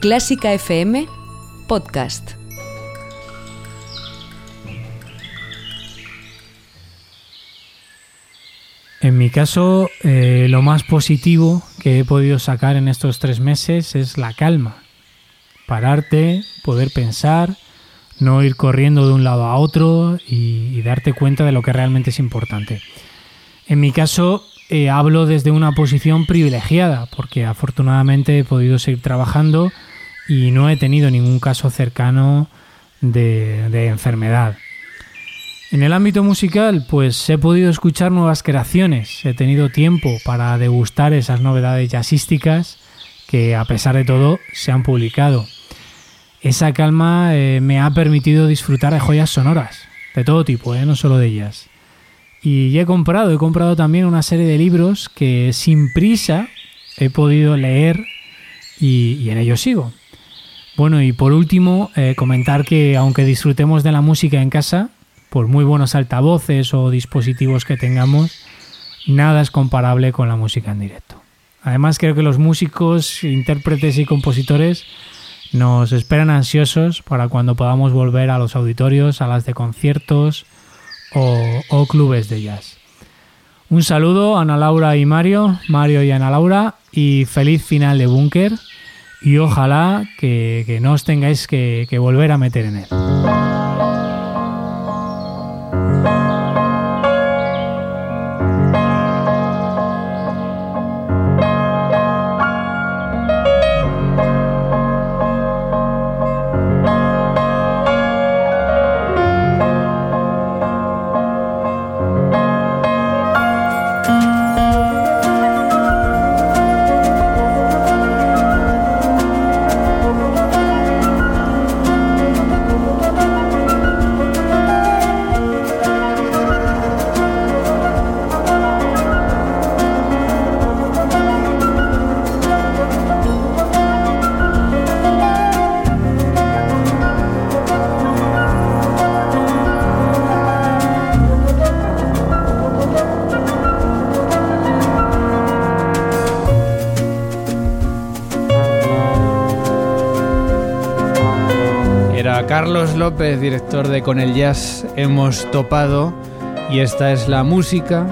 Clásica FM Podcast. En mi caso, eh, lo más positivo que he podido sacar en estos tres meses es la calma. Pararte, poder pensar, no ir corriendo de un lado a otro y, darte cuenta de lo que realmente es importante. En mi caso, eh, hablo desde una posición privilegiada, porque afortunadamente he podido seguir trabajando y no he tenido ningún caso cercano de enfermedad. En el ámbito musical, pues he podido escuchar nuevas creaciones, he tenido tiempo para degustar esas novedades jazzísticas que a pesar de todo se han publicado. Esa calma eh, me ha permitido disfrutar de joyas sonoras, de todo tipo, eh, no solo de ellas. Y he comprado, he comprado también una serie de libros que sin prisa he podido leer y, en ello sigo. Bueno, y por último, eh, comentar que aunque disfrutemos de la música en casa, por muy buenos altavoces o dispositivos que tengamos, nada es comparable con la música en directo. Además creo que los músicos, intérpretes y compositores nos esperan ansiosos para cuando podamos volver a los auditorios, a las de conciertos o, clubes de jazz. Un saludo a Ana Laura y Mario, Mario y Ana Laura, y feliz final de Búnker. Y ojalá que, no os tengáis que volver a meter en él. López, director de Con el Jazz, hemos topado y esta es la música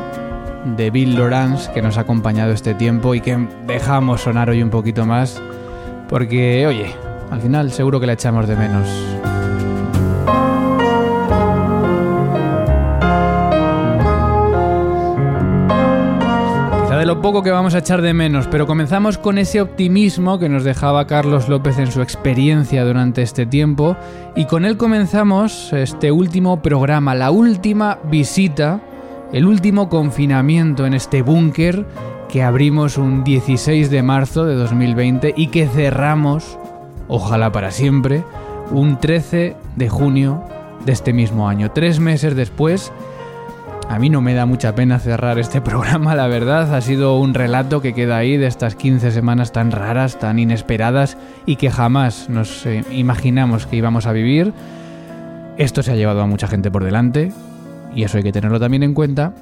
de Bill Lawrence que nos ha acompañado este tiempo y que dejamos sonar hoy un poquito más porque, oye, al final seguro que la echamos de menos. Lo poco que vamos a echar de menos, pero comenzamos con ese optimismo que nos dejaba Carlos López en su experiencia durante este tiempo y con él comenzamos este último programa, la última visita, el último confinamiento en este búnker que abrimos un 16 de marzo de 2020 y que cerramos, ojalá para siempre, un 13 de junio de este mismo año. Tres meses después a mí no me da mucha pena cerrar este programa, la verdad. Ha sido un relato que queda ahí de estas 15 semanas tan raras, tan inesperadas y que jamás nos eh, imaginamos que íbamos a vivir. Esto se ha llevado a mucha gente por delante y eso hay que tenerlo también en cuenta.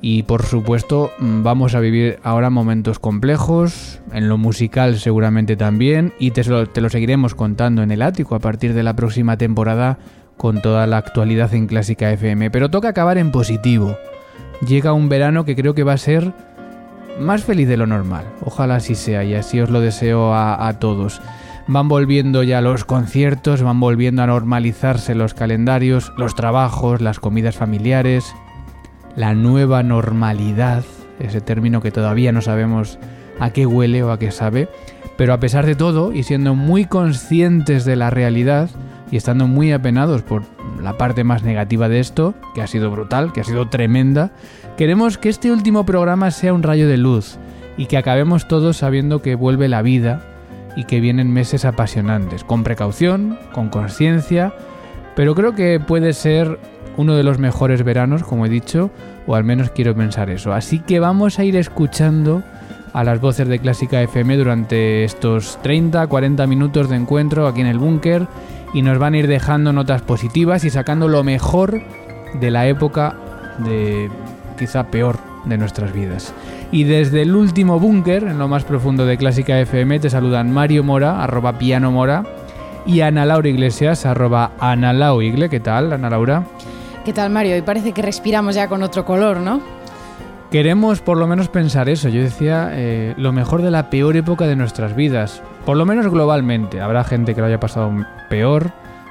Y por supuesto mm, vamos a vivir ahora momentos complejos, en lo musical seguramente también, y te te lo seguiremos contando en el ático a partir de la próxima temporada con toda la actualidad en Clásica FM, pero toca acabar en positivo. Llega un verano que creo que va a ser más feliz de lo normal. Ojalá así sea y así os lo deseo a, todos. Van volviendo ya los conciertos, van volviendo a normalizarse los calendarios, los trabajos, las comidas familiares, la nueva normalidad, ese término que todavía no sabemos a qué huele o a qué sabe, pero a pesar de todo y siendo muy conscientes de la realidad, y estando muy apenados por la parte más negativa de esto, que ha sido brutal, que ha sido tremenda, queremos que este último programa sea un rayo de luz y que acabemos todos sabiendo que vuelve la vida y que vienen meses apasionantes, con precaución, con conciencia, pero creo que puede ser uno de los mejores veranos, como he dicho, o al menos quiero pensar eso. Así que vamos a ir escuchando a las voces de Clásica FM durante estos 30, 40 minutos de encuentro aquí en el búnker y nos van a ir dejando notas positivas y sacando lo mejor de la época de quizá peor de nuestras vidas. Y desde el último búnker, en lo más profundo de Clásica FM, te saludan Mario Mora, arroba piano mora, y Ana Laura Iglesias, arroba Ana Igle. ¿Qué tal, Ana Laura? ¿Qué tal, Mario? Hoy parece que respiramos ya con otro color, ¿no? Queremos por lo menos pensar eso. Yo decía eh, lo mejor de la peor época de nuestras vidas. Por lo menos globalmente. Habrá gente que lo haya pasado peor.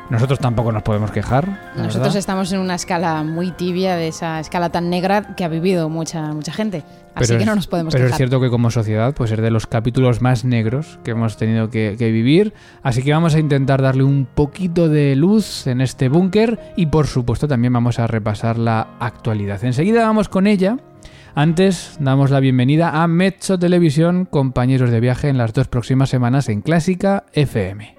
Nosotros tampoco nos podemos quejar. Nosotros estamos en una escala muy tibia de esa escala tan negra que ha vivido mucha mucha gente. Así que no nos podemos pero quejar. Pero es cierto que como sociedad, pues es de los capítulos más negros que hemos tenido que, que vivir. Así que vamos a intentar darle un poquito de luz en este búnker y por supuesto también vamos a repasar la actualidad. Enseguida vamos con ella. Antes damos la bienvenida a Mezzo Televisión, compañeros de viaje en las dos próximas semanas en Clásica FM.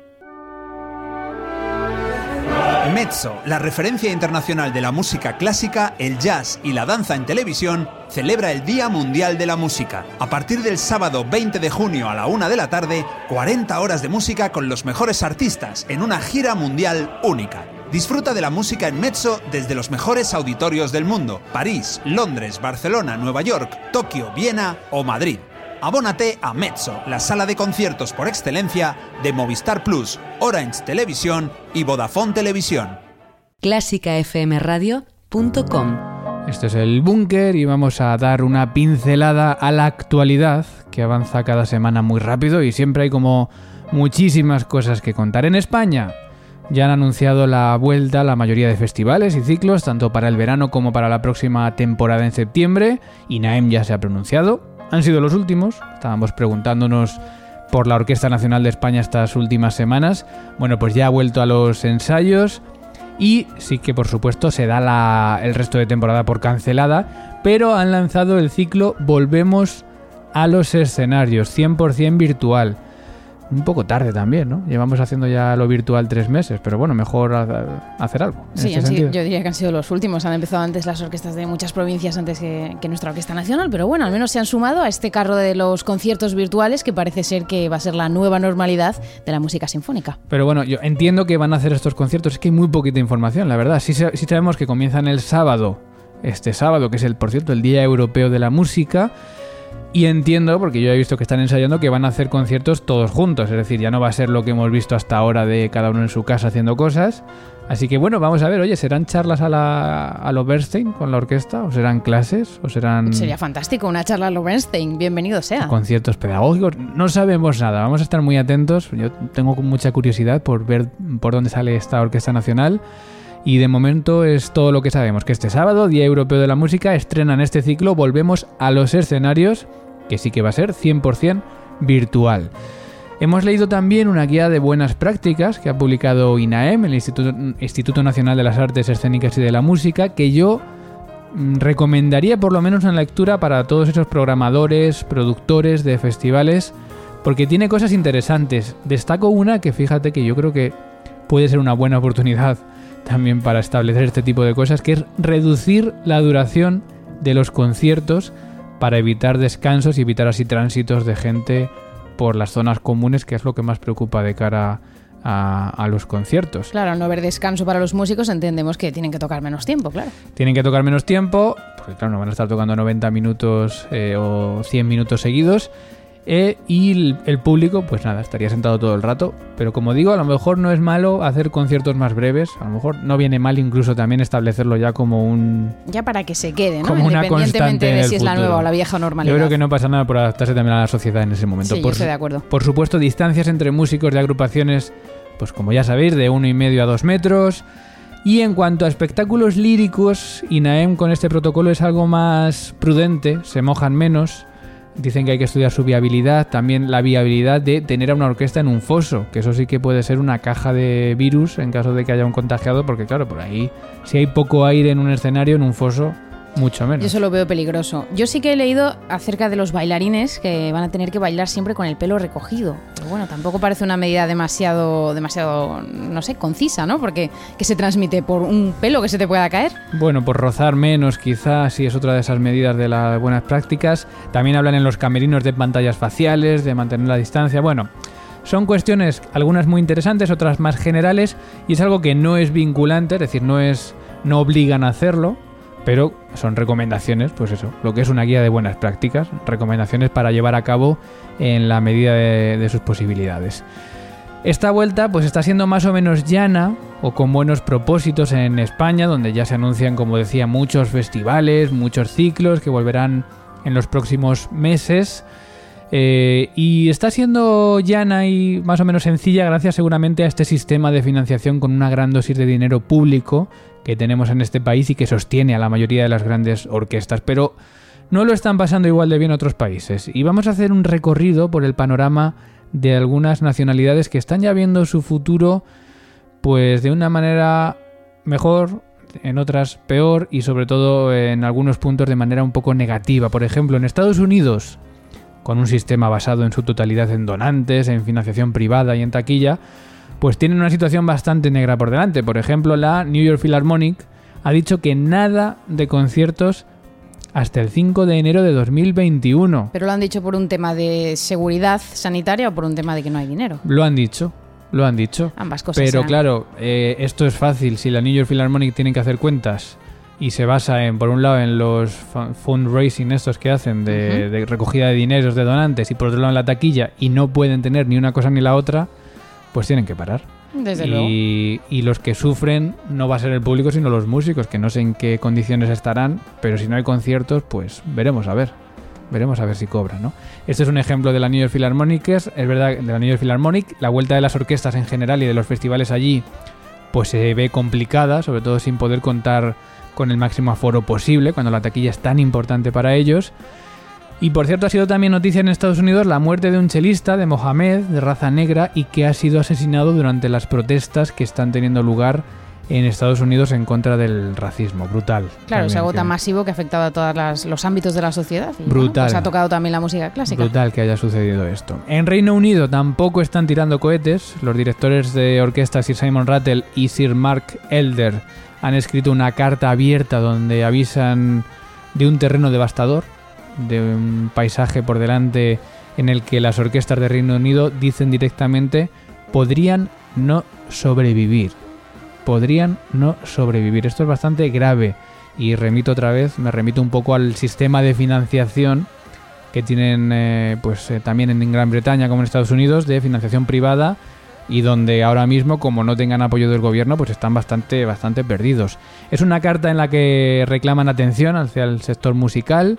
Mezzo, la referencia internacional de la música clásica, el jazz y la danza en televisión, celebra el Día Mundial de la Música. A partir del sábado 20 de junio a la una de la tarde, 40 horas de música con los mejores artistas en una gira mundial única. Disfruta de la música en Mezzo desde los mejores auditorios del mundo, París, Londres, Barcelona, Nueva York, Tokio, Viena o Madrid. Abónate a Mezzo, la sala de conciertos por excelencia de Movistar Plus, Orange Televisión y Vodafone Televisión. clásicafmradio.com Este es el búnker y vamos a dar una pincelada a la actualidad que avanza cada semana muy rápido y siempre hay como muchísimas cosas que contar. En España, ya han anunciado la vuelta a la mayoría de festivales y ciclos, tanto para el verano como para la próxima temporada en septiembre. INAEM ya se ha pronunciado. Han sido los últimos. Estábamos preguntándonos por la Orquesta Nacional de España estas últimas semanas. Bueno, pues ya ha vuelto a los ensayos. Y sí que por supuesto se da el resto de temporada por cancelada. Pero han lanzado el ciclo Volvemos a los escenarios, 100% virtual un poco tarde también, ¿no? Llevamos haciendo ya lo virtual tres meses, pero bueno, mejor hacer algo. Sí, este yo diría que han sido los últimos. Han empezado antes las orquestas de muchas provincias antes que, nuestra Orquesta Nacional, pero bueno, al menos se han sumado a este carro de los conciertos virtuales que parece ser que va a ser la nueva normalidad de la música sinfónica. Pero bueno, yo entiendo que van a hacer estos conciertos, es que hay muy poquita información, la verdad. Sí, sí sabemos que comienzan el sábado, este sábado, que es el, por cierto, el Día Europeo de la Música. Y entiendo, porque yo he visto que están ensayando, que van a hacer conciertos todos juntos. Es decir, ya no va a ser lo que hemos visto hasta ahora de cada uno en su casa haciendo cosas. Así que bueno, vamos a ver, oye, ¿serán charlas a, la, a lo Bernstein con la orquesta? ¿O serán clases? ¿O serán...? Sería fantástico, una charla a lo Bernstein, bienvenido sea. Conciertos pedagógicos, no sabemos nada, vamos a estar muy atentos. Yo tengo mucha curiosidad por ver por dónde sale esta Orquesta Nacional. Y de momento es todo lo que sabemos, que este sábado, Día Europeo de la Música, estrenan este ciclo, volvemos a los escenarios que sí que va a ser 100% virtual. Hemos leído también una guía de buenas prácticas que ha publicado INAEM, el Instituto, Nacional de las Artes Escénicas y de la Música, que yo mm, recomendaría por lo menos una lectura para todos esos programadores, productores de festivales, porque tiene cosas interesantes. Destaco una que fíjate que yo creo que puede ser una buena oportunidad también para establecer este tipo de cosas, que es reducir la duración de los conciertos para evitar descansos y evitar así tránsitos de gente por las zonas comunes, que es lo que más preocupa de cara a, los conciertos. Claro, no haber descanso para los músicos entendemos que tienen que tocar menos tiempo, claro. Tienen que tocar menos tiempo, porque claro, no van a estar tocando 90 minutos eh, o 100 minutos seguidos eh, y el, público, pues nada, estaría sentado todo el rato. Pero como digo, a lo mejor no es malo hacer conciertos más breves. A lo mejor no viene mal incluso también establecerlo ya como un. Ya para que se quede, ¿no? Como una constante de si es la nueva o la vieja normalidad. Yo creo que no pasa nada por adaptarse también a la sociedad en ese momento. Sí, por, estoy de acuerdo. Por supuesto, distancias entre músicos de agrupaciones, pues como ya sabéis, de uno y medio a dos metros. Y en cuanto a espectáculos líricos, INAEM con este protocolo es algo más prudente, se mojan menos Dicen que hay que estudiar su viabilidad, también la viabilidad de tener a una orquesta en un foso, que eso sí que puede ser una caja de virus en caso de que haya un contagiado, porque claro, por ahí, si hay poco aire en un escenario, en un foso, mucho menos. Yo eso lo veo peligroso. Yo sí que he leído acerca de los bailarines que van a tener que bailar siempre con el pelo recogido. Pero bueno, tampoco parece una medida demasiado, demasiado, no sé, concisa, ¿no? Porque que se transmite por un pelo que se te pueda caer. Bueno, por rozar menos, quizás, si es otra de esas medidas de las buenas prácticas. También hablan en los camerinos de pantallas faciales, de mantener la distancia. Bueno. Son cuestiones, algunas muy interesantes, otras más generales, y es algo que no es vinculante, es decir, no es. no obligan a hacerlo, pero son recomendaciones, pues eso, lo que es una guía de buenas prácticas, recomendaciones para llevar a cabo en la medida de, de sus posibilidades. Esta vuelta pues está siendo más o menos llana o con buenos propósitos en España, donde ya se anuncian, como decía, muchos festivales, muchos ciclos que volverán en los próximos meses. Eh, y está siendo llana y más o menos sencilla gracias seguramente a este sistema de financiación con una gran dosis de dinero público que tenemos en este país y que sostiene a la mayoría de las grandes orquestas. Pero no lo están pasando igual de bien otros países. Y vamos a hacer un recorrido por el panorama de algunas nacionalidades que están ya viendo su futuro pues de una manera mejor, en otras peor y sobre todo en algunos puntos de manera un poco negativa. Por ejemplo, en Estados Unidos, con un sistema basado en su totalidad en donantes, en financiación privada y en taquilla, pues tienen una situación bastante negra por delante. Por ejemplo, la New York Philharmonic ha dicho que nada de conciertos hasta el 5 de enero de 2021. ¿Pero lo han dicho por un tema de seguridad sanitaria o por un tema de que no hay dinero? Lo han dicho, lo han dicho. Ambas cosas. Pero serán. claro, eh, esto es fácil. Si la New York Philharmonic tiene que hacer cuentas y se basa en, por un lado, en los fu- fundraising estos que hacen de, recogida de dineros de donantes y por otro lado en la taquilla y no pueden tener ni una cosa ni la otra, pues tienen que parar. Desde luego. y, y los que sufren no va a ser el público, sino los músicos, que no sé en qué condiciones estarán, pero si no hay conciertos, pues veremos a ver. Veremos a ver si cobran, ¿no? Este es un ejemplo de la New York Philharmonic, es verdad, de la New York Philharmonic. La vuelta de las orquestas en general y de los festivales allí, pues se ve complicada, sobre todo sin poder contar con el máximo aforo posible, cuando la taquilla es tan importante para ellos. Y por cierto, ha sido también noticia en Estados Unidos la muerte de un chelista de Mohamed, de raza negra, y que ha sido asesinado durante las protestas que están teniendo lugar en Estados Unidos en contra del racismo. Brutal. Claro, es algo tan masivo que ha afectado a todos los ámbitos de la sociedad. Y, bueno, Brutal. pues ha tocado también la música clásica. Brutal que haya sucedido esto. En Reino Unido tampoco están tirando cohetes. Los directores de orquesta Sir Simon Rattle y Sir Mark Elder han escrito una carta abierta donde avisan de un terreno devastador, de un paisaje por delante en el que las orquestas de Reino Unido dicen directamente podrían no sobrevivir. Podrían no sobrevivir. Esto es bastante grave y remito otra vez, me remito un poco al sistema de financiación que tienen eh, pues eh, también en Gran Bretaña como en Estados Unidos de financiación privada y donde ahora mismo como no tengan apoyo del gobierno pues están bastante bastante perdidos. Es una carta en la que reclaman atención hacia el sector musical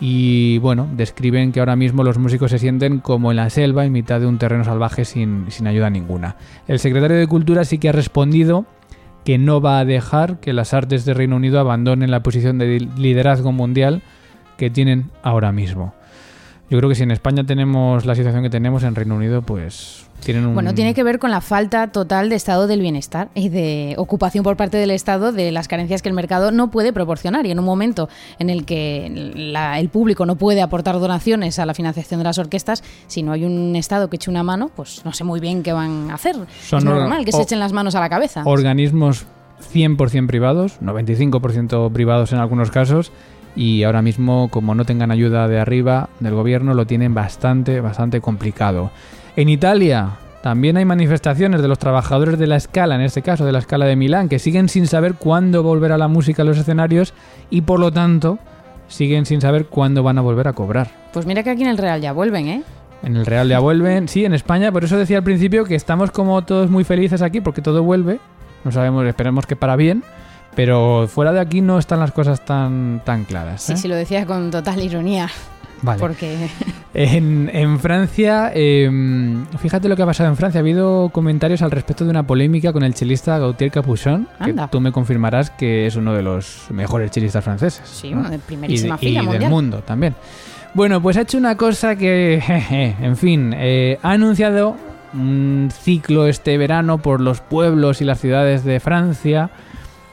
y bueno, describen que ahora mismo los músicos se sienten como en la selva en mitad de un terreno salvaje sin, sin ayuda ninguna. El secretario de Cultura sí que ha respondido que no va a dejar que las artes de Reino Unido abandonen la posición de liderazgo mundial que tienen ahora mismo. Yo creo que si en España tenemos la situación que tenemos, en Reino Unido pues tienen un... Bueno, tiene que ver con la falta total de estado del bienestar y de ocupación por parte del Estado de las carencias que el mercado no puede proporcionar. Y en un momento en el que la- el público no puede aportar donaciones a la financiación de las orquestas, si no hay un Estado que eche una mano, pues no sé muy bien qué van a hacer. Son es or- normal que se echen las manos a la cabeza. organismos 100% privados, 95% privados en algunos casos, y ahora mismo, como no tengan ayuda de arriba del gobierno, lo tienen bastante, bastante complicado. En Italia también hay manifestaciones de los trabajadores de la escala, en este caso de la escala de Milán, que siguen sin saber cuándo volverá la música a los escenarios y por lo tanto siguen sin saber cuándo van a volver a cobrar. Pues mira que aquí en el Real ya vuelven, ¿eh? En el Real ya vuelven, sí, en España, por eso decía al principio que estamos como todos muy felices aquí porque todo vuelve. No sabemos, esperemos que para bien, pero fuera de aquí no están las cosas tan, tan claras. Sí, ¿eh? sí, lo decía con total ironía. Vale. Porque En, en Francia, eh, fíjate lo que ha pasado en Francia. Ha habido comentarios al respecto de una polémica con el chelista Gautier Capuchon, que Anda. tú me confirmarás que es uno de los mejores chelistas franceses. sí, ¿no? de primerísima y fila del mundial. mundo también. Bueno, pues ha hecho una cosa que, jeje, en fin, eh, ha anunciado un ciclo este verano por los pueblos y las ciudades de Francia,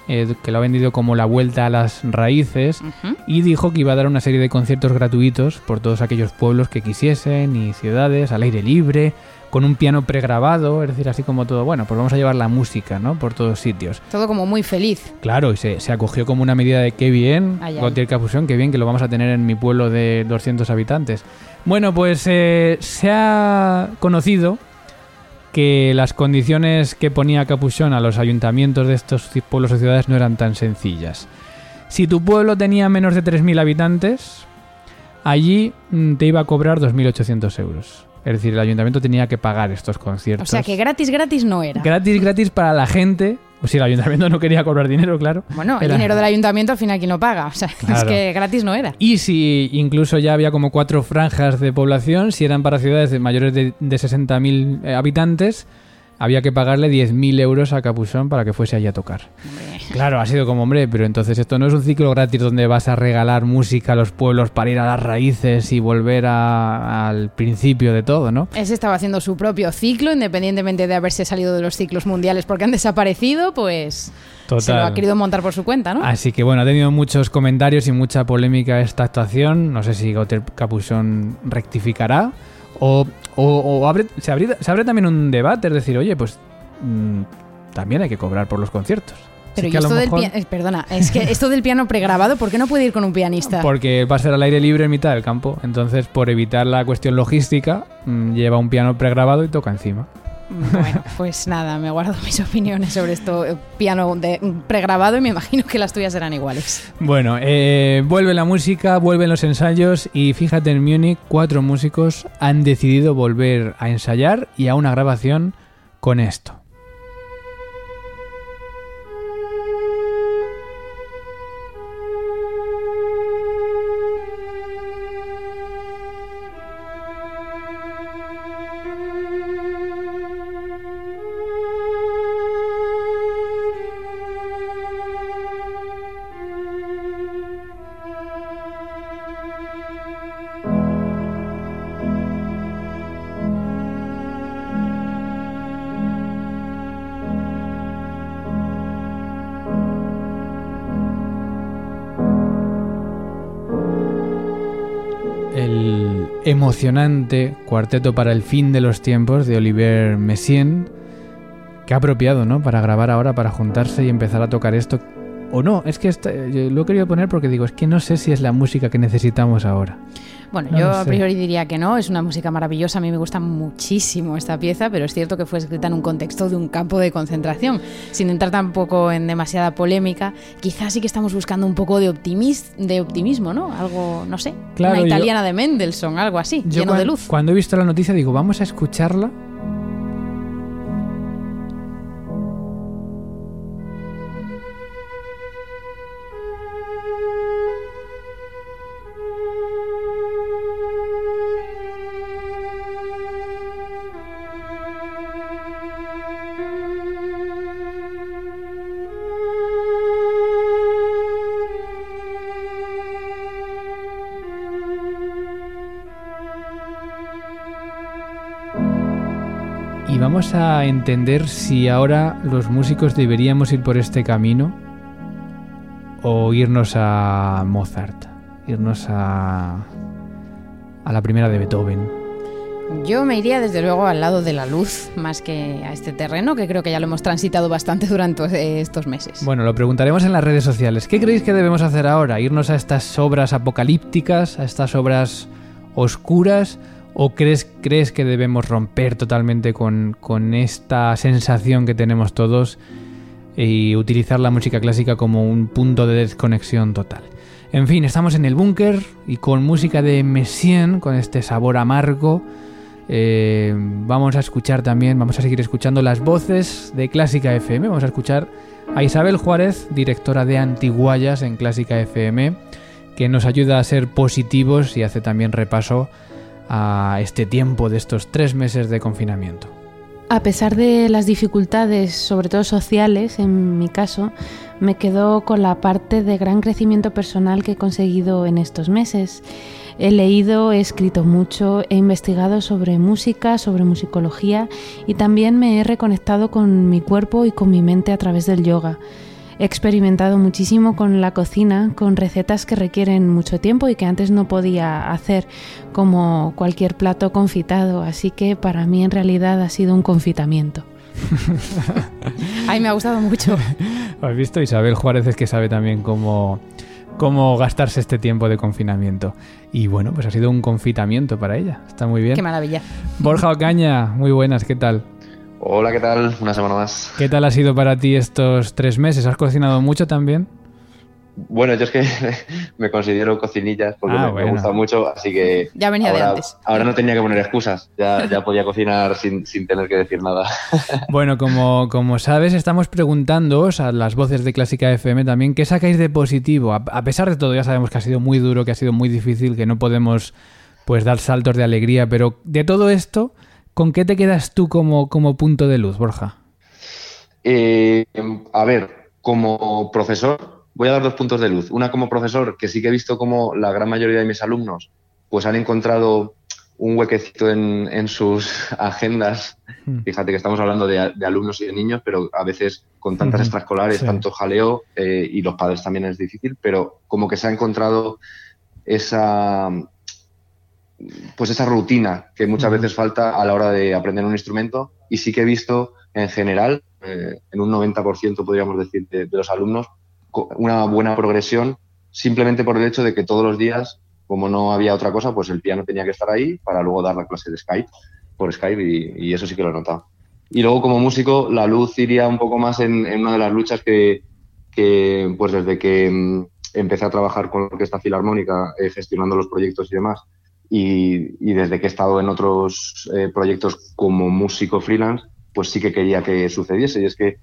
eh, que lo ha vendido como la vuelta a las raíces, y dijo que iba a dar una serie de conciertos gratuitos por todos aquellos pueblos que quisiesen y ciudades al aire libre, con un piano pregrabado, es decir, así como todo, bueno, pues vamos a llevar la música, ¿no? Por todos sitios. Todo como muy feliz. Claro, y se, se acogió como una medida de qué bien. Gautier Capuchon, qué bien que lo vamos a tener en mi pueblo de 200 habitantes. Bueno, pues eh, se ha conocido que las condiciones que ponía Capuchon a los ayuntamientos de estos pueblos o ciudades no eran tan sencillas. Si tu pueblo tenía menos de 3.000 habitantes, allí mm, te iba a cobrar 2.800 euros. Es decir, el ayuntamiento tenía que pagar estos O conciertos. sea que gratis, gratis no era. Gratis, gratis para la gente. O si el ayuntamiento no quería cobrar dinero, claro. Bueno, el Era- dinero del ayuntamiento al final quien lo paga. O sea, es Claro. que gratis no era. Y si incluso ya había como cuatro franjas de población, si eran para ciudades de mayores de, de 60.000 eh, habitantes, había que pagarle 10.000 euros a Capuzón para que fuese allí a tocar. Hombre. Claro, ha sido como, hombre, pero entonces esto no es un ciclo gratis donde vas a regalar música a los pueblos para ir a las raíces y volver a- al principio de todo, ¿no? Ese estaba haciendo su propio ciclo, independientemente de haberse salido de los ciclos mundiales porque han desaparecido, pues se lo ha querido montar por su cuenta, ¿no? Así que bueno, ha tenido muchos comentarios y mucha polémica esta actuación. No sé si Gauter Capuchón rectificará. O, o- o abre- se, abre, se abre también un debate, es decir, oye, pues mm, también hay que cobrar por los conciertos. Pero Así y que a lo esto del piano, perdona, es que esto del piano pregrabado, ¿por qué no puede ir con un pianista? Porque va a ser al aire libre en mitad del campo. Entonces, por evitar la cuestión logística, mm, lleva un piano pregrabado y toca encima. Bueno, pues nada, me guardo mis opiniones sobre esto eh, piano de, pregrabado y me imagino que las tuyas serán iguales. Bueno, eh, vuelve la música, vuelven los ensayos y fíjate en Múnich, cuatro músicos han decidido volver a ensayar y a una grabación con esto. Emocionante Cuarteto para el fin de los tiempos de Olivier Messiaen. Qué apropiado, ¿no? Para grabar ahora, para juntarse y empezar a tocar esto. O no, es que esta- yo lo he querido poner porque digo, es que no sé si es la música que necesitamos ahora. Bueno, No yo a priori diría que no, es una música maravillosa, a mí me gusta muchísimo esta pieza, pero es cierto que fue escrita en un contexto de un campo de concentración, sin entrar tampoco en demasiada polémica. Quizás sí que estamos buscando un poco de, optimis- de optimismo, ¿no? Algo, no sé, Claro, una yo- italiana de Mendelssohn, algo así, lleno de luz. Cuando he visto la noticia digo, vamos a escucharla. A entender si ahora los músicos deberíamos ir por este camino o irnos a Mozart, irnos a, a la primera de Beethoven. Yo me iría desde luego al lado de la luz, más que a este terreno, que creo que ya lo hemos transitado bastante durante estos meses. Bueno, lo preguntaremos en las redes sociales. ¿Qué creéis que debemos hacer ahora? ¿Irnos a estas obras apocalípticas, a estas obras oscuras? ¿O crees, crees que debemos romper totalmente con, con esta sensación que tenemos todos y utilizar la música clásica como un punto de desconexión total? En fin, estamos en el búnker y con música de Messiaen, con este sabor amargo. Eh, vamos a escuchar también, vamos a seguir escuchando las voces de Clásica FM. Vamos a escuchar a Isabel Juárez, directora de Antiguayas en Clásica FM, que nos ayuda a ser positivos y hace también repaso a este tiempo de estos tres meses de confinamiento. A pesar de las dificultades, sobre todo sociales, en mi caso, me quedo con la parte de gran crecimiento personal que he conseguido en estos meses. He leído, he escrito mucho, he investigado sobre música, sobre musicología y también me he reconectado con mi cuerpo y con mi mente a través del yoga. He experimentado muchísimo con la cocina, con recetas que requieren mucho tiempo y que antes no podía hacer, como cualquier plato confitado, así que para mí en realidad ha sido un confitamiento. Ay, me ha gustado mucho. ¿Has visto? Isabel Juárez es que sabe también cómo, cómo gastarse este tiempo de confinamiento. Y bueno, pues ha sido un confitamiento para ella. Está muy bien. Qué maravilla. Borja Ocaña, muy buenas, ¿qué tal? Hola, ¿qué tal? Una semana más. ¿Qué tal ha sido para ti estos tres meses? ¿Has cocinado mucho también? Bueno, yo es que me considero cocinillas porque Ah, me, gusta mucho, así que Ya venía de ahora, antes. ahora no tenía que poner excusas, ya, ya podía cocinar sin, sin tener que decir nada. Bueno, como, como sabes, estamos preguntándoos a las voces de Clásica FM también qué sacáis de positivo. A, a pesar de todo, ya sabemos que ha sido muy duro, que ha sido muy difícil, que no podemos pues dar saltos de alegría, pero de todo esto, ¿con qué te quedas tú como, como punto de luz, Borja? Eh, a ver, como profesor, voy a dar dos puntos de luz. Una como profesor, que sí que he visto como la gran mayoría de mis alumnos pues han encontrado un huequecito en, en sus agendas. Mm. Fíjate que estamos hablando de, de alumnos y de niños, pero a veces con tantas Ujú, extraescolares, sí. tanto jaleo eh, y los padres también es difícil, pero como que se ha encontrado esa pues esa rutina que muchas veces falta a la hora de aprender un instrumento y sí que he visto en general, eh, en un 90% podríamos decir de, de los alumnos, una buena progresión simplemente por el hecho de que todos los días, como no había otra cosa, pues el piano tenía que estar ahí para luego dar la clase de Skype, por Skype y, y eso sí que lo he notado. Y luego como músico, la luz iría un poco más en, en una de las luchas que, que, pues desde que mm, empecé a trabajar con la Orquesta Filarmónica, eh, gestionando los proyectos y demás, y, desde que he estado en otros eh, proyectos como músico freelance, pues sí que quería que sucediese. Y es que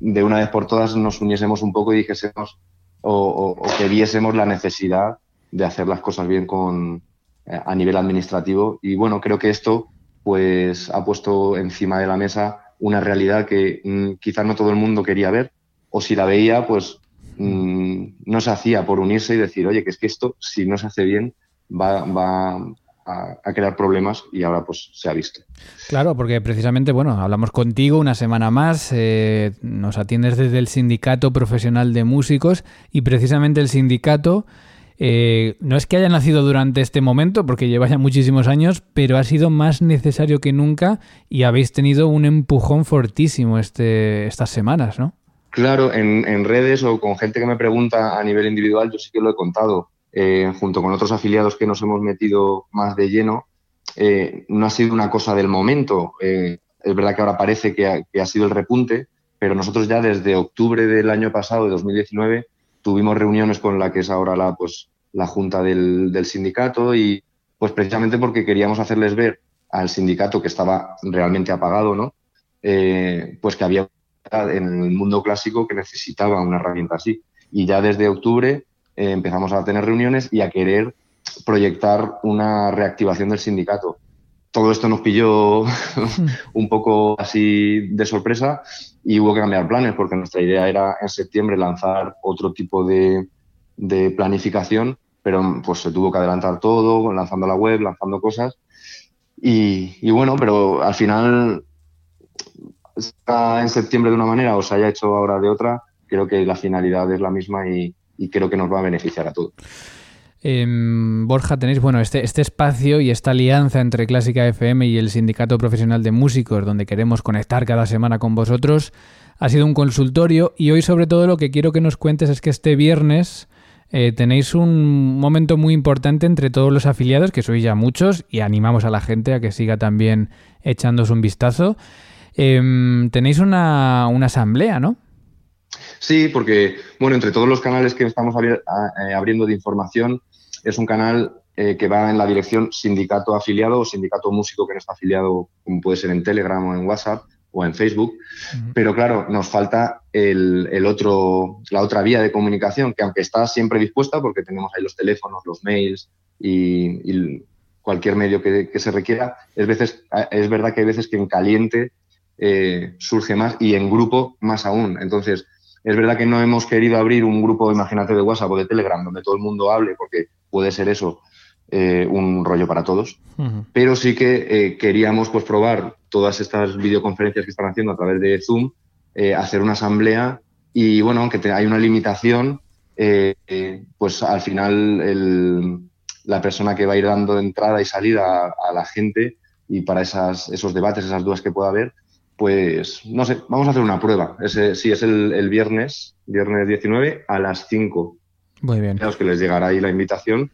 de una vez por todas nos uniésemos un poco y dijésemos o que viésemos la necesidad de hacer las cosas bien con, eh, a nivel administrativo. Y bueno, creo que esto pues ha puesto encima de la mesa una realidad que mm, quizás no todo el mundo quería ver, o si la veía, pues mm, no se hacía por unirse y decir, oye, que es que esto, si no se hace bien, va, va a, crear problemas y ahora pues se ha visto. Claro, porque precisamente, bueno, hablamos contigo una semana más, eh, nos atiendes desde el Sindicato Profesional de Músicos y precisamente el sindicato eh, no es que haya nacido durante este momento, porque lleva ya muchísimos años, pero ha sido más necesario que nunca y habéis tenido un empujón fortísimo este, estas semanas, ¿no? Claro, en, en redes o con gente que me pregunta a nivel individual, yo sí que lo he contado, eh, junto con otros afiliados que nos hemos metido más de lleno, eh, no ha sido una cosa del momento. Eh, es verdad que ahora parece que ha, sido el repunte, pero nosotros ya desde octubre del año pasado, de 2019, tuvimos reuniones con la que es ahora la, pues, la junta del, sindicato y pues precisamente porque queríamos hacerles ver al sindicato que estaba realmente apagado, ¿no? Pues que había en el mundo clásico que necesitaba una herramienta así. Y ya desde octubre eh, empezamos a tener reuniones y a querer proyectar una reactivación del sindicato. Todo esto nos pilló un poco así de sorpresa y hubo que cambiar planes porque nuestra idea era en septiembre lanzar otro tipo de, de planificación, pero pues se tuvo que adelantar todo, lanzando la web, lanzando cosas. Y, y bueno, pero al final en septiembre de una manera o se haya hecho ahora de otra, creo que la finalidad es la misma y, y creo que nos va a beneficiar a todos. Eh, Borja, tenéis bueno este, este espacio y esta alianza entre Clásica FM y el Sindicato Profesional de Músicos, donde queremos conectar cada semana con vosotros. Ha sido un consultorio y hoy sobre todo lo que quiero que nos cuentes es que este viernes eh, tenéis un momento muy importante entre todos los afiliados, que sois ya muchos, y animamos a la gente a que siga también echándose un vistazo. Eh, tenéis una, una asamblea, ¿no? Sí, porque, bueno, entre todos los canales que estamos abri- eh, abriendo de información, es un canal eh, que va en la dirección sindicato afiliado o sindicato músico que no está afiliado, como puede ser en Telegram o en WhatsApp o en Facebook. Pero claro, nos falta el, el otro, la otra vía de comunicación, que aunque está siempre dispuesta, porque tenemos ahí los teléfonos, los mails y, y cualquier medio que, que se requiera, es, veces, es verdad que hay veces que en caliente eh, surge más y en grupo más aún. Entonces, es verdad que no hemos querido abrir un grupo, imagínate, de WhatsApp o de Telegram, donde todo el mundo hable, porque puede ser eso eh, un rollo para todos. Pero sí que eh, queríamos pues, probar todas estas videoconferencias que están haciendo a través de Zoom, eh, hacer una asamblea y, bueno, aunque te- hay una limitación, pues al final el- la persona que va a ir dando entrada y salida a, a la gente y para esas, esos debates, esas dudas que pueda haber, pues no sé, vamos a hacer una prueba. Ese, sí, es el, el viernes, viernes 19 a las 5. Muy bien. Que les llegará ahí la invitación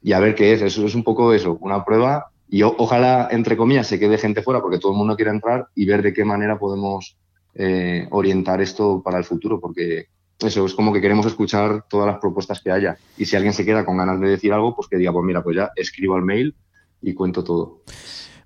y a ver qué es. Eso es un poco eso, una prueba y o- ojalá, entre comillas, se quede gente fuera porque todo el mundo quiere entrar y ver de qué manera podemos eh, orientar esto para el futuro porque eso es como que queremos escuchar todas las propuestas que haya. Y si alguien se queda con ganas de decir algo, pues que diga, pues mira, pues ya escribo al mail y cuento todo.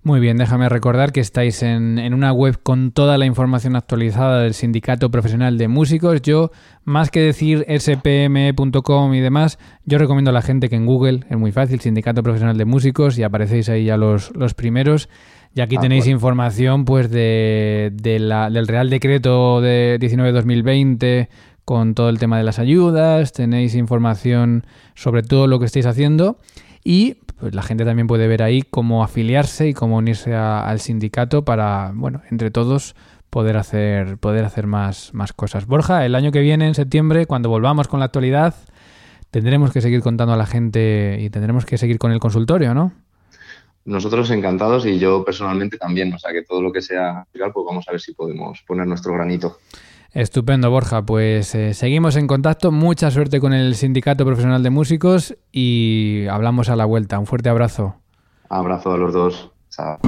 Muy bien, déjame recordar que estáis en, en, una web con toda la información actualizada del Sindicato Profesional de Músicos. Yo, más que decir spme.com y demás, yo recomiendo a la gente que en Google, es muy fácil, Sindicato Profesional de Músicos, y aparecéis ahí ya los, los primeros. Y aquí ah, tenéis información pues de, de la, del Real Decreto de 19-2020 con todo el tema de las ayudas, tenéis información sobre todo lo que estáis haciendo y pues la gente también puede ver ahí cómo afiliarse y cómo unirse al sindicato para, bueno, entre todos poder hacer, poder hacer más, más cosas. Borja, el año que viene, en septiembre, cuando volvamos con la actualidad, tendremos que seguir contando a la gente y tendremos que seguir con el consultorio, ¿no? Nosotros encantados y yo personalmente también, o sea que todo lo que sea pues vamos a ver si podemos poner nuestro granito. Estupendo, Borja. Pues eh, seguimos en contacto. Mucha suerte con el Sindicato Profesional de Músicos y hablamos a la vuelta. Un fuerte abrazo. Abrazo a los dos. Chao.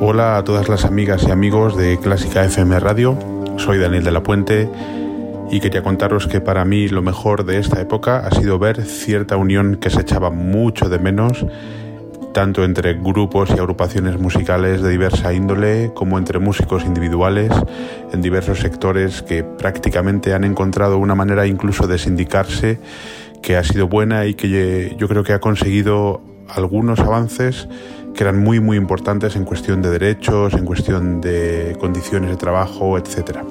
Hola a todas las amigas y amigos de Clásica FM Radio. Soy Daniel de la Puente y quería contaros que para mí lo mejor de esta época ha sido ver cierta unión que se echaba mucho de menos tanto entre grupos y agrupaciones musicales de diversa índole como entre músicos individuales en diversos sectores que prácticamente han encontrado una manera incluso de sindicarse que ha sido buena y que yo creo que ha conseguido algunos avances que eran muy muy importantes en cuestión de derechos, en cuestión de condiciones de trabajo, etcétera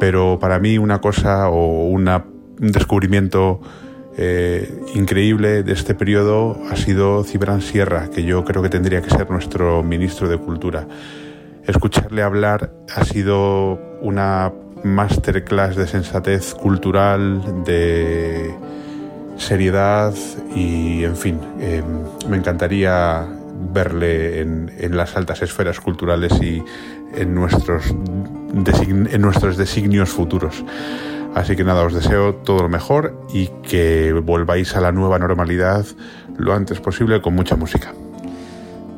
pero para mí una cosa o un descubrimiento eh, increíble de este periodo ha sido Cibran Sierra, que yo creo que tendría que ser nuestro ministro de Cultura. Escucharle hablar ha sido una masterclass de sensatez cultural, de seriedad y, en fin, eh, me encantaría verle en, las altas esferas culturales y en nuestros, en nuestros designios futuros. Así que nada, os deseo todo lo mejor y que volváis a la nueva normalidad lo antes posible con mucha música.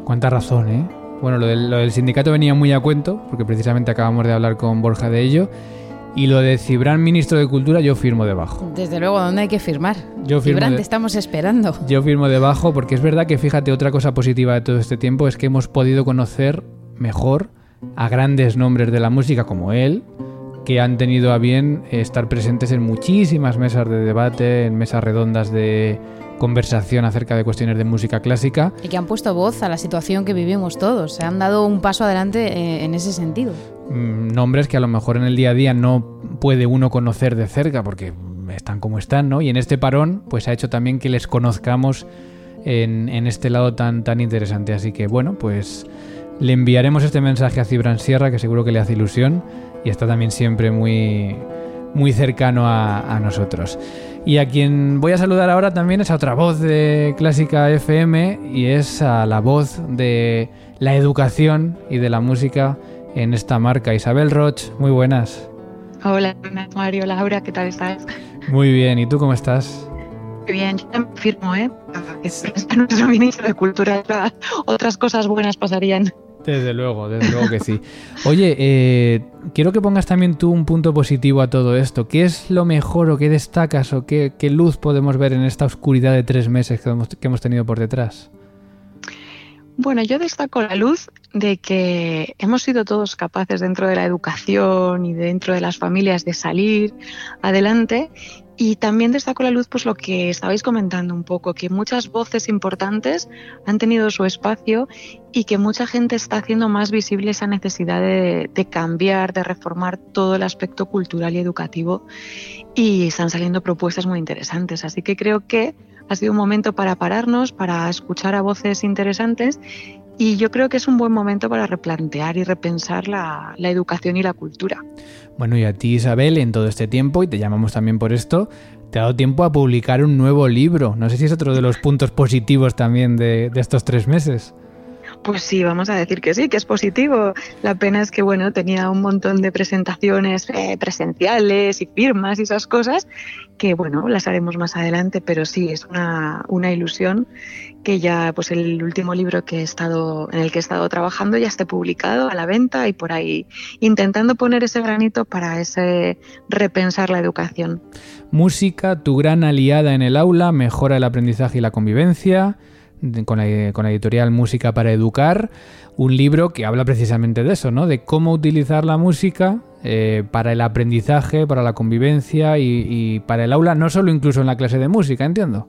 Cuánta razón, ¿eh? Bueno, lo del, lo del sindicato venía muy a cuento, porque precisamente acabamos de hablar con Borja de ello. Y lo de Cibran, ministro de Cultura, yo firmo debajo. Desde luego, ¿dónde hay que firmar? Yo firmo Cibran, te estamos esperando. Yo firmo debajo porque es verdad que, fíjate, otra cosa positiva de todo este tiempo es que hemos podido conocer mejor a grandes nombres de la música como él, que han tenido a bien estar presentes en muchísimas mesas de debate, en mesas redondas de conversación acerca de cuestiones de música clásica. Y que han puesto voz a la situación que vivimos todos, se han dado un paso adelante eh, en ese sentido. Mm, nombres que a lo mejor en el día a día no puede uno conocer de cerca porque están como están, ¿no? Y en este parón pues ha hecho también que les conozcamos en, en este lado tan, tan interesante. Así que bueno, pues le enviaremos este mensaje a Cibran Sierra, que seguro que le hace ilusión y está también siempre muy, muy cercano a, nosotros. Y a quien voy a saludar ahora también es a otra voz de Clásica FM y es a la voz de la educación y de la música en esta marca. Isabel Roch, muy buenas. Hola, Mario, Laura, ¿qué tal estás? Muy bien, ¿y tú cómo estás? bien, yo también firmo, ¿eh? Es, nuestro ministro de Cultura, otras cosas buenas pasarían. Desde luego, desde luego que sí. Oye, eh, quiero que pongas también tú un punto positivo a todo esto. ¿Qué es lo mejor o qué destacas o qué, luz podemos ver en esta oscuridad de tres meses que hemos, que hemos tenido por detrás? Bueno, yo destaco la luz de que hemos sido todos capaces dentro de la educación y dentro de las familias de salir adelante y también destaco la luz pues lo que estabais comentando un poco, que muchas voces importantes han tenido su espacio y que mucha gente está haciendo más visible esa necesidad de, de cambiar, de reformar todo el aspecto cultural y educativo y están saliendo propuestas muy interesantes. Así que creo que ha sido un momento para pararnos, para escuchar a voces interesantes y yo creo que es un buen momento para replantear y repensar la, educación y la cultura. Bueno, y a ti Isabel, en todo este tiempo, y te llamamos también por esto, te ha dado tiempo a publicar un nuevo libro. No sé si es otro de los puntos positivos también de, estos tres meses. Pues sí, vamos a decir que sí, que es positivo. La pena es que, bueno, tenía un montón de presentaciones eh, presenciales y firmas y esas cosas que, bueno, las haremos más adelante, pero sí, es una, una ilusión que ya, pues el último libro que he estado, en el que he estado trabajando ya esté publicado a la venta y por ahí intentando poner ese granito para ese repensar la educación. Música, tu gran aliada en el aula, mejora el aprendizaje y la convivencia con la, con la, editorial Música para Educar, un libro que habla precisamente de eso, ¿no? De cómo utilizar la música eh, para el aprendizaje, para la convivencia y, y, para el aula, no solo incluso en la clase de música, entiendo.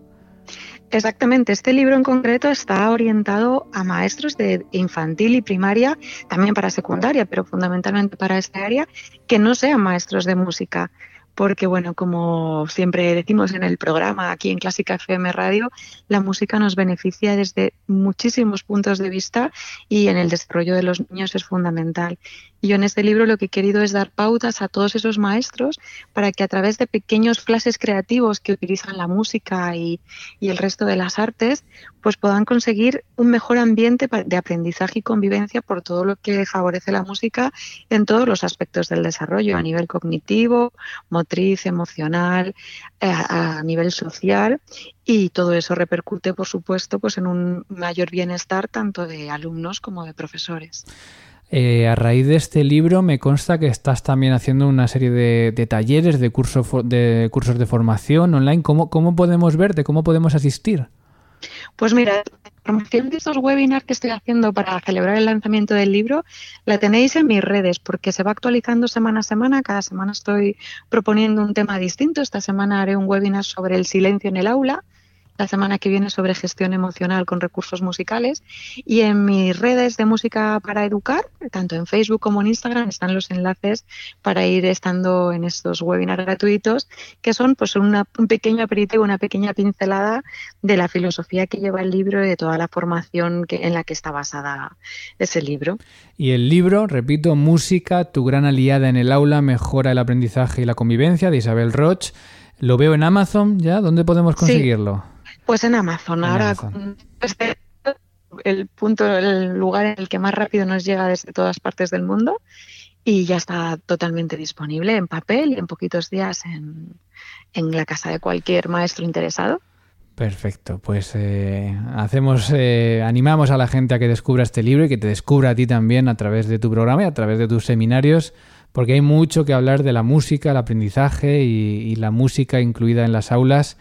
Exactamente, este libro en concreto está orientado a maestros de infantil y primaria, también para secundaria, pero fundamentalmente para esta área, que no sean maestros de música porque bueno, como siempre decimos en el programa aquí en Clásica FM Radio, la música nos beneficia desde muchísimos puntos de vista y en el desarrollo de los niños es fundamental. Y yo en este libro lo que he querido es dar pautas a todos esos maestros para que a través de pequeños flashes creativos que utilizan la música y, y el resto de las artes, pues puedan conseguir un mejor ambiente de aprendizaje y convivencia por todo lo que favorece la música en todos los aspectos del desarrollo, a nivel cognitivo, emocional, eh, a, nivel social y todo eso repercute, por supuesto, pues en un mayor bienestar tanto de alumnos como de profesores. Eh, a raíz de este libro me consta que estás también haciendo una serie de, talleres, de, de cursos de formación online. ¿Cómo, ¿Cómo podemos verte? ¿Cómo podemos asistir? Pues mira, la información de estos webinars que estoy haciendo para celebrar el lanzamiento del libro la tenéis en mis redes porque se va actualizando semana a semana. Cada semana estoy proponiendo un tema distinto. Esta semana haré un webinar sobre el silencio en el aula la semana que viene sobre gestión emocional con recursos musicales y en mis redes de música para educar, tanto en Facebook como en Instagram, están los enlaces para ir estando en estos webinars gratuitos que son pues una, un pequeño aperitivo, una pequeña pincelada de la filosofía que lleva el libro y de toda la formación que, en la que está basada ese libro. Y el libro, repito, Música, tu gran aliada en el aula, mejora el aprendizaje y la convivencia de Isabel Roch. Lo veo en Amazon ya, ¿dónde podemos conseguirlo? Sí. Pues en Amazon. En Ahora Amazon. Este, el punto, el lugar en el que más rápido nos llega desde todas partes del mundo y ya está totalmente disponible en papel y en poquitos días en, en la casa de cualquier maestro interesado. Perfecto, pues eh, hacemos, eh, animamos a la gente a que descubra este libro y que te descubra a ti también a través de tu programa y a través de tus seminarios, porque hay mucho que hablar de la música, el aprendizaje y, y la música incluida en las aulas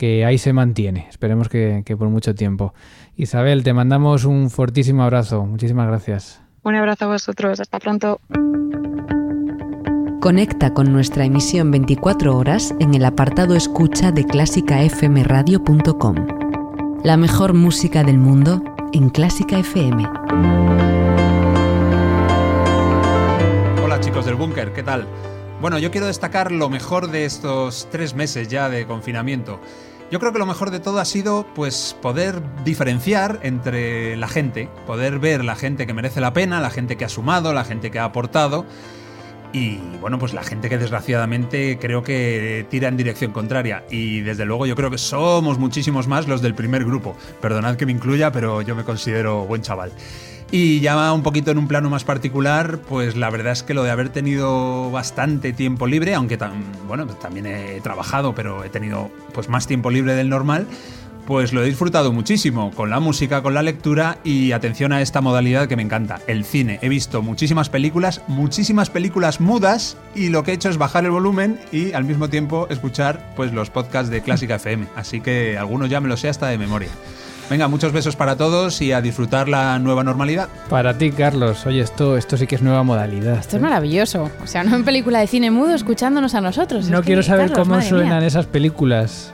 que ahí se mantiene. Esperemos que, que, por mucho tiempo. Isabel, te mandamos un fortísimo abrazo. Muchísimas gracias. Un abrazo a vosotros. Hasta pronto. Conecta con nuestra emisión 24 horas en el apartado escucha de clásicafmradio.com. La mejor música del mundo en Clásica FM. Hola chicos del búnker, ¿qué tal? Bueno, yo quiero destacar lo mejor de estos tres meses ya de confinamiento. Yo creo que lo mejor de todo ha sido pues poder diferenciar entre la gente, poder ver la gente que merece la pena, la gente que ha sumado, la gente que ha aportado y bueno, pues la gente que desgraciadamente creo que tira en dirección contraria y desde luego yo creo que somos muchísimos más los del primer grupo. Perdonad que me incluya, pero yo me considero buen chaval. Y ya un poquito en un plano más particular, pues la verdad es que lo de haber tenido bastante tiempo libre, aunque tam bueno, también he trabajado, pero he tenido pues más tiempo libre del normal, pues lo he disfrutado muchísimo con la música, con la lectura y atención a esta modalidad que me encanta, el cine. He visto muchísimas películas, muchísimas películas mudas y lo que he hecho es bajar el volumen y al mismo tiempo escuchar pues los podcasts de Clásica FM, así que algunos ya me los sé hasta de memoria. Venga, muchos besos para todos y a disfrutar la nueva normalidad. Para ti, Carlos. Oye, esto, esto sí que es nueva modalidad. Esto es maravilloso. O sea, no en película de cine mudo escuchándonos a nosotros. No es quiero que, saber Carlos, cómo suenan mía. esas películas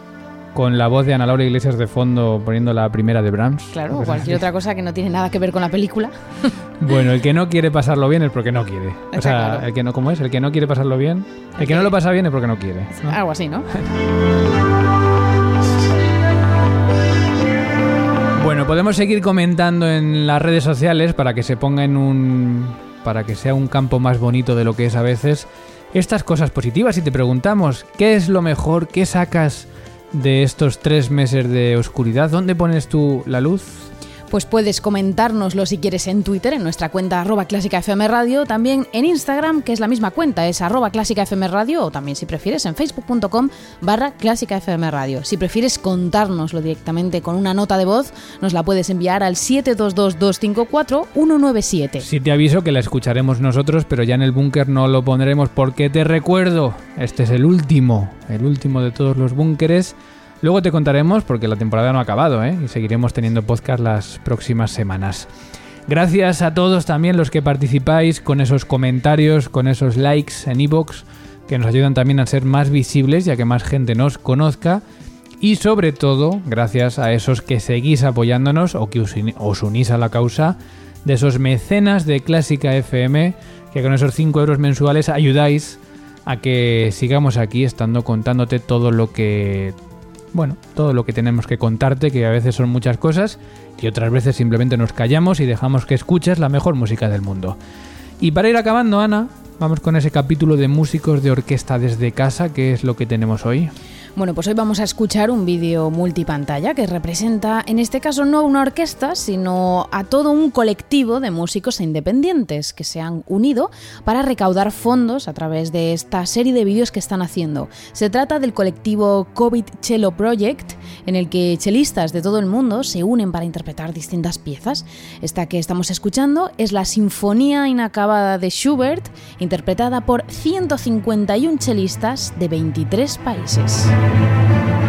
con la voz de Ana Laura Iglesias de fondo poniendo la primera de Brahms. Claro, o cualquier otra cosa que no tiene nada que ver con la película. Bueno, el que no quiere pasarlo bien es porque no quiere. O Está sea, claro. el que no, ¿cómo es? El que no quiere pasarlo bien. El que no lo pasa bien es porque no quiere. ¿no? Algo así, ¿no? Podemos seguir comentando en las redes sociales para que se ponga en un. para que sea un campo más bonito de lo que es a veces. Estas cosas positivas y te preguntamos, ¿qué es lo mejor? ¿Qué sacas de estos tres meses de oscuridad? ¿Dónde pones tú la luz? Pues puedes comentárnoslo si quieres en Twitter, en nuestra cuenta arroba clásica FM Radio, también en Instagram, que es la misma cuenta, es arroba clásica FM Radio, o también si prefieres en facebook.com barra clásica FM Radio. Si prefieres contárnoslo directamente con una nota de voz, nos la puedes enviar al 722-254-197. Si te aviso que la escucharemos nosotros, pero ya en el búnker no lo pondremos porque te recuerdo, este es el último, el último de todos los búnkeres Luego te contaremos porque la temporada no ha acabado ¿eh? y seguiremos teniendo podcast las próximas semanas. Gracias a todos también los que participáis con esos comentarios, con esos likes en iBox que nos ayudan también a ser más visibles ya que más gente nos conozca. Y sobre todo, gracias a esos que seguís apoyándonos o que os unís a la causa de esos mecenas de Clásica FM que con esos 5 euros mensuales ayudáis a que sigamos aquí estando contándote todo lo que bueno, todo lo que tenemos que contarte, que a veces son muchas cosas y otras veces simplemente nos callamos y dejamos que escuches la mejor música del mundo. Y para ir acabando, Ana, vamos con ese capítulo de músicos de orquesta desde casa, que es lo que tenemos hoy. Bueno, pues hoy vamos a escuchar un vídeo multipantalla que representa, en este caso, no una orquesta, sino a todo un colectivo de músicos independientes que se han unido para recaudar fondos a través de esta serie de vídeos que están haciendo. Se trata del colectivo COVID Cello Project, en el que chelistas de todo el mundo se unen para interpretar distintas piezas. Esta que estamos escuchando es la Sinfonía Inacabada de Schubert, interpretada por 151 chelistas de 23 países. Thank you.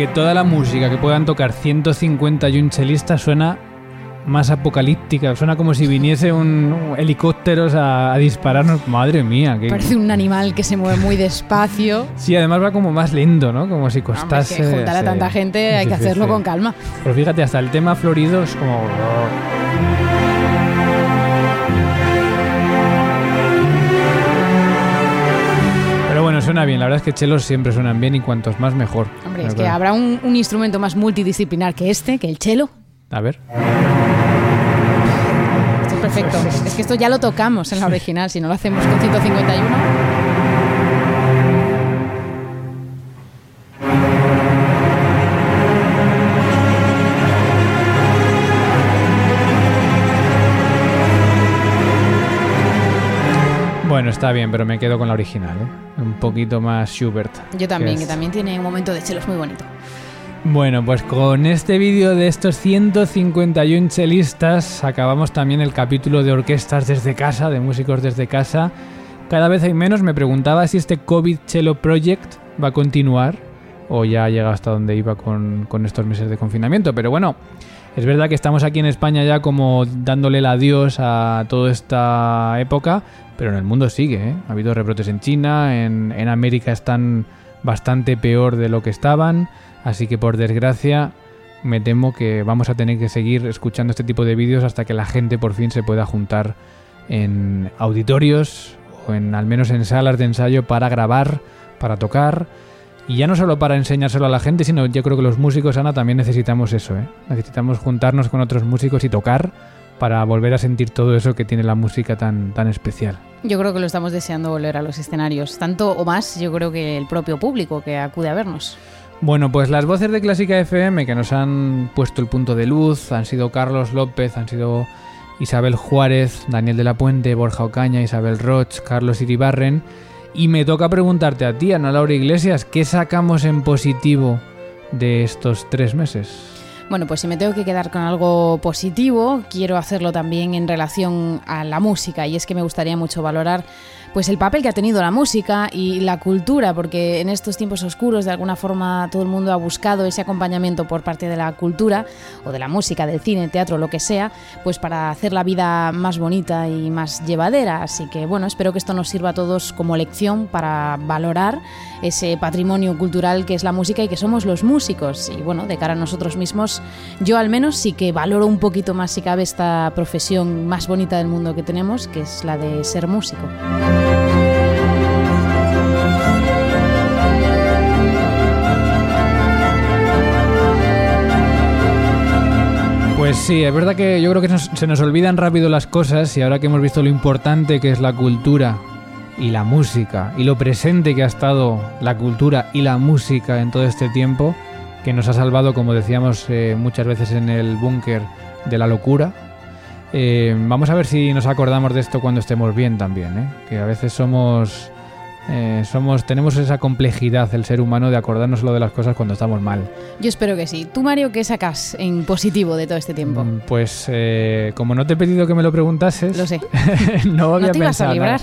Que toda la música que puedan tocar 151 chelistas suena más apocalíptica. Suena como si viniese un helicópteros a, dispararnos. Madre mía. Que... Parece un animal que se mueve muy despacio. sí, además va como más lento, ¿no? Como si costase... Juntar a tanta gente hay que hacerlo con calma. Pero fíjate, hasta el tema florido es como... suena bien. La verdad es que chelos siempre suenan bien y cuantos más mejor. Hombre, es que habrá un, un, instrumento más multidisciplinar que este, que el chelo. A ver. Esto es perfecto. Es que esto ya lo tocamos en la original, si no lo hacemos con 151. Bueno, está bien, pero me quedo con la original, ¿eh? Un poquito más Schubert. Yo también, que, también tiene un momento de chelos muy bonito. Bueno, pues con este vídeo de estos 151 chelistas acabamos también el capítulo de orquestas desde casa, de músicos desde casa. Cada vez hay menos. Me preguntaba si este COVID Cello Project va a continuar o ya ha llegado hasta donde iba con, con estos meses de confinamiento. Pero bueno, es verdad que estamos aquí en España ya como dándole el adiós a toda esta época, pero en el mundo sigue. ¿eh? Ha habido rebrotes en China, en, en América están bastante peor de lo que estaban, así que por desgracia me temo que vamos a tener que seguir escuchando este tipo de vídeos hasta que la gente por fin se pueda juntar en auditorios o en al menos en salas de ensayo para grabar, para tocar y ya no solo para enseñárselo a la gente, sino yo creo que los músicos, Ana, también necesitamos eso, ¿eh? Necesitamos juntarnos con otros músicos y tocar para volver a sentir todo eso que tiene la música tan, tan especial. Yo creo que lo estamos deseando volver a los escenarios, tanto o más yo creo que el propio público que acude a vernos. Bueno, pues las voces de Clásica FM que nos han puesto el punto de luz han sido Carlos López, han sido Isabel Juárez, Daniel de la Puente, Borja Ocaña, Isabel Roch, Carlos Iribarren Y me toca preguntarte a ti, Ana Laura Iglesias, ¿qué sacamos en positivo de estos tres meses? Bueno, pues si me tengo que quedar con algo positivo, quiero hacerlo también en relación a la música y es que me gustaría mucho valorar pues el papel que ha tenido la música y la cultura, porque en estos tiempos oscuros de alguna forma todo el mundo ha buscado ese acompañamiento por parte de la cultura o de la música, del cine, teatro, lo que sea, pues para hacer la vida más bonita y más llevadera. Así que bueno, espero que esto nos sirva a todos como lección para valorar ese patrimonio cultural que es la música y que somos los músicos. Y bueno, de cara a nosotros mismos, yo al menos sí que valoro un poquito más si cabe esta profesión más bonita del mundo que tenemos, que es la de ser músico. Pues sí, es verdad que yo creo que se nos olvidan rápido las cosas y ahora que hemos visto lo importante que es la cultura y la música y lo presente que ha estado la cultura y la música en todo este tiempo, que nos ha salvado, como decíamos eh, muchas veces en el búnker, de la locura, eh, vamos a ver si nos acordamos de esto cuando estemos bien también, ¿eh? que a veces somos, eh, somos, tenemos esa complejidad el ser humano de acordarnos lo de las cosas cuando estamos mal. Yo espero que sí. ¿Tú, Mario, qué sacas en positivo de todo este tiempo? Mm, Pues como no te he pedido que me lo preguntases, Lo sé. no había ¿No te ibas a librar?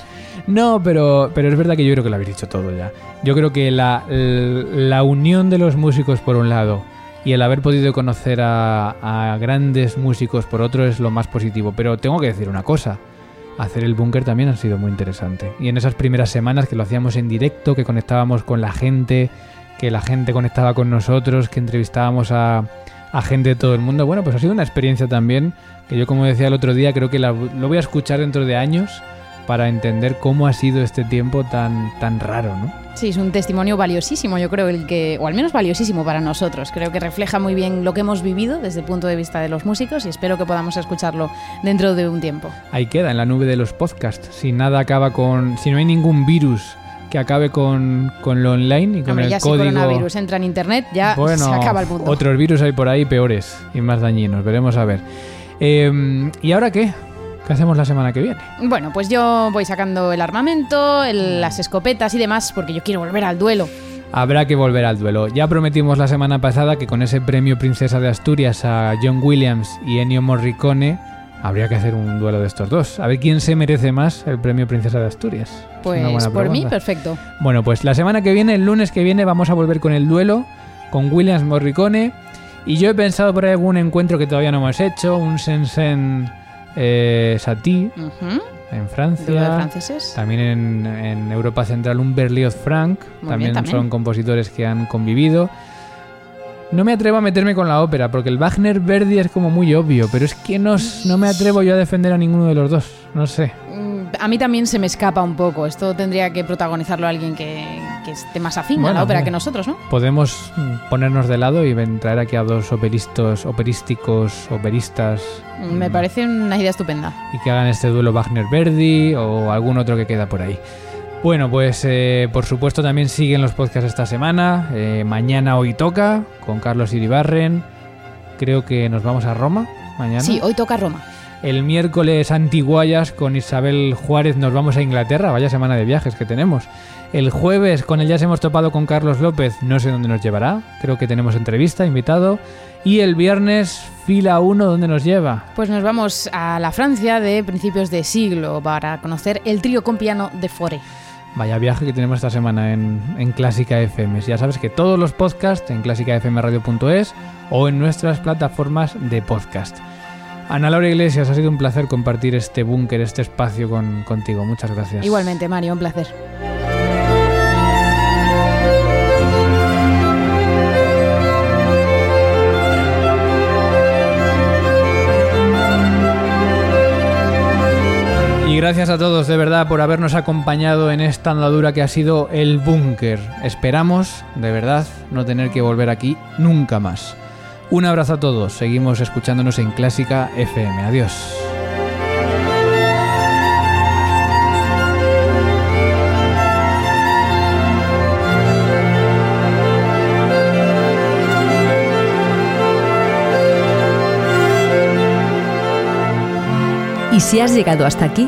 No, pero, pero es verdad que yo creo que lo habéis dicho todo ya. Yo creo que la, la unión de los músicos por un lado y el haber podido conocer a, grandes músicos por otro es lo más positivo. Pero tengo que decir una cosa. Hacer el búnker también ha sido muy interesante. Y en esas primeras semanas que lo hacíamos en directo, que conectábamos con la gente, que la gente conectaba con nosotros, que entrevistábamos a, a gente de todo el mundo, bueno, pues ha sido una experiencia también que yo como decía el otro día, creo que la- lo voy a escuchar dentro de años para entender cómo ha sido este tiempo tan, tan raro, ¿no? Sí, es un testimonio valiosísimo, yo creo, el que, o al menos valiosísimo para nosotros. Creo que refleja muy bien lo que hemos vivido desde el punto de vista de los músicos y espero que podamos escucharlo dentro de un tiempo. Ahí queda, en la nube de los podcasts. Si nada acaba con. Si no hay ningún virus que acabe con, con lo online y con Hombre, el ya si código. coronavirus entra en internet, ya bueno, se acaba el mundo. otros virus hay por ahí peores y más dañinos. Veremos a ver. Eh, ¿Y ahora qué? ¿Qué hacemos la semana que viene? Bueno, pues yo voy sacando el armamento, el- las escopetas y demás, porque yo quiero volver al duelo. Habrá que volver al duelo. Ya prometimos la semana pasada que con ese premio Princesa de Asturias a John Williams y Ennio Morricone habría que hacer un duelo de estos dos. A ver quién se merece más el premio Princesa de Asturias. Pues por mí, perfecto. Bueno, pues la semana que viene, el lunes que viene, vamos a volver con el duelo con Williams Morricone. Y yo he pensado por ahí algún encuentro que todavía no hemos hecho, un Sensen eh, Satie en Francia. También en, en Europa Central un Berlioz Frank. Muy También, bien, también. son compositores que han convivido. No me atrevo a meterme con la ópera, porque el Wagner Verdi es como muy obvio, pero es que no, no me atrevo yo a defender a ninguno de los dos. No sé. Mm, A mí también se me escapa un poco. Esto tendría que protagonizarlo alguien que, que esté más afín a la ópera que nosotros, ¿no? Podemos mm, ponernos de lado y traer aquí a dos operistas, operísticos, operistas. Me mm, parece una idea estupenda. y que hagan este duelo Wagner-Verdi o algún otro que queda por ahí. Bueno, pues eh, por supuesto también siguen los podcasts esta semana. Eh, mañana hoy toca con Carlos Iribarren. Creo que nos vamos a Roma mañana. Sí, hoy toca Roma. El miércoles Antiguayas con Isabel Juárez nos vamos a Inglaterra. Vaya semana de viajes que tenemos. El jueves con el ya se hemos topado con Carlos López. No sé dónde nos llevará. Creo que tenemos entrevista, invitado. Y el viernes fila 1, ¿dónde nos lleva? Pues nos vamos a la Francia de principios de siglo para conocer el trío con piano de Fore. Vaya viaje que tenemos esta semana en, Clásica FM. Ya sabes que todos los podcasts en clásicafmradio.es o en nuestras plataformas de podcast. Ana Laura Iglesias, ha sido un placer compartir este búnker, este espacio con, contigo. Muchas gracias. Igualmente, Mario, un placer. Gracias a todos de verdad por habernos acompañado en esta andadura que ha sido el búnker. Esperamos, de verdad, no tener que volver aquí nunca más. Un abrazo a todos. Seguimos escuchándonos en Clásica FM. Adiós. Y si has llegado hasta aquí,